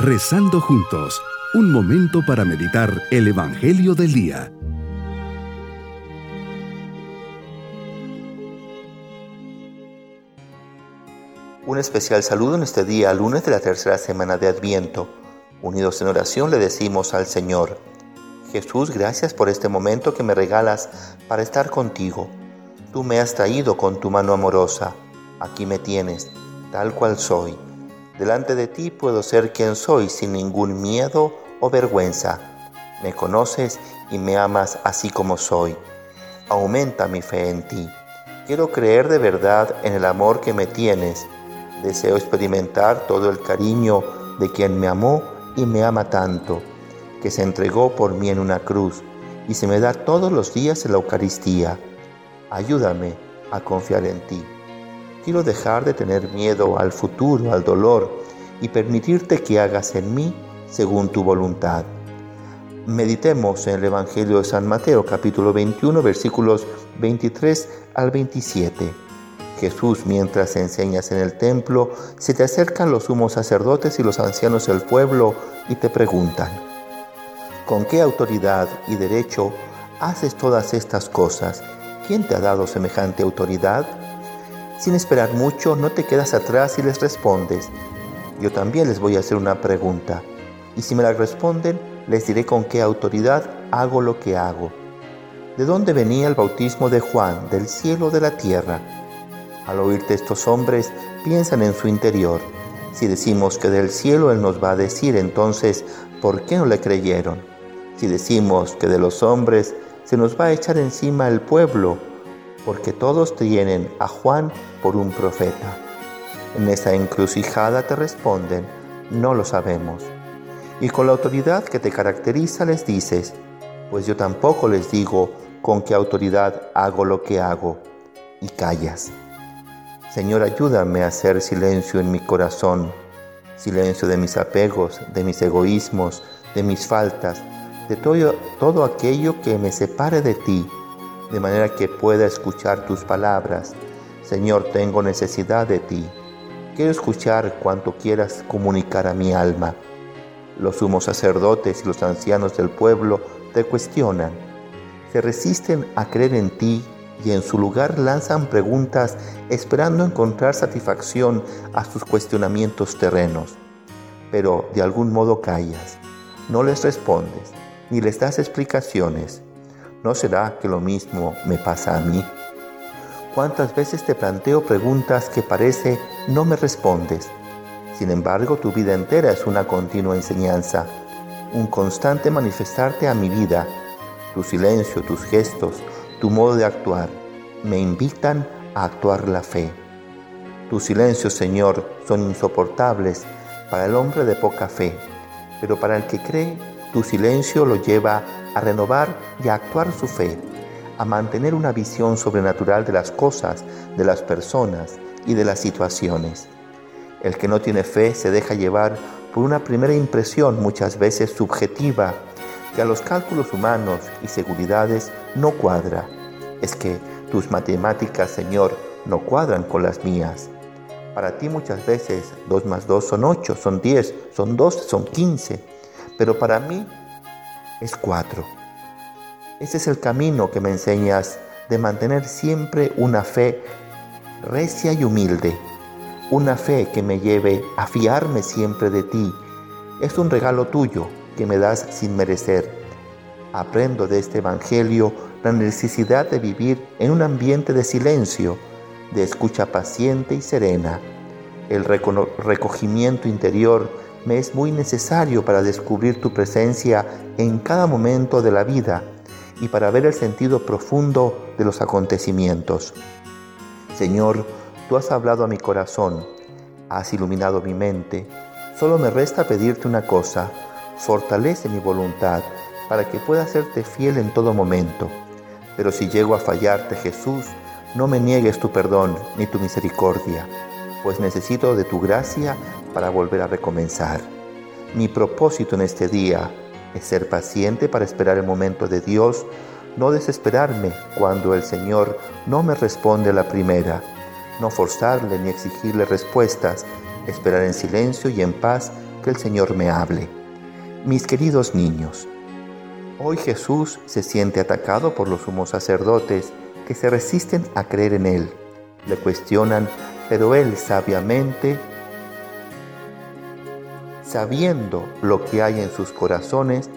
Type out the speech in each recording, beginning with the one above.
Rezando juntos, un momento para meditar el Evangelio del Día. Un especial saludo en este día, lunes de la tercera semana de Adviento. Unidos en oración le decimos al Señor, Jesús, gracias por este momento que me regalas para estar contigo. Tú me has traído con tu mano amorosa. Aquí me tienes, tal cual soy. Delante de ti puedo ser quien soy sin ningún miedo o vergüenza. Me conoces y me amas así como soy. Aumenta mi fe en ti. Quiero creer de verdad en el amor que me tienes. Deseo experimentar todo el cariño de quien me amó y me ama tanto que se entregó por mí en una cruz y se me da todos los días en la Eucaristía. Ayúdame a confiar en ti. Quiero dejar de tener miedo al futuro, al dolor y permitirte que hagas en mí según tu voluntad. Meditemos en el Evangelio de San Mateo capítulo 21 versículos 23 al 27. Jesús, mientras enseñas en el templo, se te acercan los sumos sacerdotes y los ancianos del pueblo y te preguntan, ¿Con qué autoridad y derecho haces todas estas cosas? ¿Quién te ha dado semejante autoridad? Sin esperar mucho, no te quedas atrás y les respondes. Yo también les voy a hacer una pregunta, y si me la responden, les diré con qué autoridad hago lo que hago. ¿De dónde venía el bautismo de Juan? ¿Del cielo o de la tierra? Al oírte estos hombres, piensan en su interior. Si decimos que del cielo Él nos va a decir, entonces, ¿por qué no le creyeron? si decimos que de los hombres se nos va a echar encima el pueblo, porque todos tienen a Juan por un profeta. En esa encrucijada te responden, no lo sabemos. Y con la autoridad que te caracteriza les dices, pues yo tampoco les digo con qué autoridad hago lo que hago, y callas. Señor, ayúdame a hacer silencio en mi corazón, silencio de mis apegos, de mis egoísmos, de mis faltas, de todo, todo aquello que me separe de ti, de manera que pueda escuchar tus palabras. Señor, tengo necesidad de ti. Quiero escuchar cuanto quieras comunicar a mi alma. Los sumos sacerdotes y los ancianos del pueblo te cuestionan. Se resisten a creer en ti y en su lugar lanzan preguntas esperando encontrar satisfacción a sus cuestionamientos terrenos. Pero de algún modo callas, no les respondes ni les das explicaciones, ¿no será que lo mismo me pasa a mí? ¿Cuántas veces te planteo preguntas que parece no me respondes? Sin embargo, tu vida entera es una continua enseñanza, un constante manifestarte a mi vida. Tu silencio, tus gestos, tu modo de actuar me invitan a actuar la fe. Tus silencios, Señor, son insoportables para el hombre de poca fe, pero para el que cree tu silencio lo lleva a renovar y a actuar su fe, a mantener una visión sobrenatural de las cosas, de las personas y de las situaciones. El que no tiene fe se deja llevar por una primera impresión muchas veces subjetiva que a los cálculos humanos y seguridades no cuadra. Es que tus matemáticas, Señor, no cuadran con las mías. Para ti muchas veces 2 más 2 son 8, son 10, son 12, son 15 pero para mí es cuatro. Ese es el camino que me enseñas de mantener siempre una fe recia y humilde, una fe que me lleve a fiarme siempre de ti. Es un regalo tuyo que me das sin merecer. Aprendo de este Evangelio la necesidad de vivir en un ambiente de silencio, de escucha paciente y serena, el recogimiento interior me es muy necesario para descubrir tu presencia en cada momento de la vida y para ver el sentido profundo de los acontecimientos. Señor, tú has hablado a mi corazón, has iluminado mi mente. Solo me resta pedirte una cosa, fortalece mi voluntad para que pueda serte fiel en todo momento. Pero si llego a fallarte, Jesús, no me niegues tu perdón ni tu misericordia pues necesito de tu gracia para volver a recomenzar. Mi propósito en este día es ser paciente para esperar el momento de Dios, no desesperarme cuando el Señor no me responde a la primera, no forzarle ni exigirle respuestas, esperar en silencio y en paz que el Señor me hable. Mis queridos niños, hoy Jesús se siente atacado por los sumos sacerdotes que se resisten a creer en Él. Le cuestionan, pero Él sabiamente, sabiendo lo que hay en sus corazones,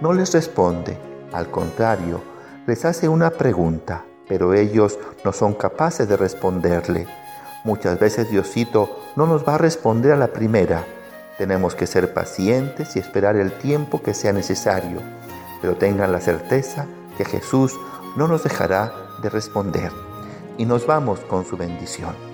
no les responde. Al contrario, les hace una pregunta, pero ellos no son capaces de responderle. Muchas veces Diosito no nos va a responder a la primera. Tenemos que ser pacientes y esperar el tiempo que sea necesario, pero tengan la certeza que Jesús no nos dejará de responder. Y nos vamos con su bendición.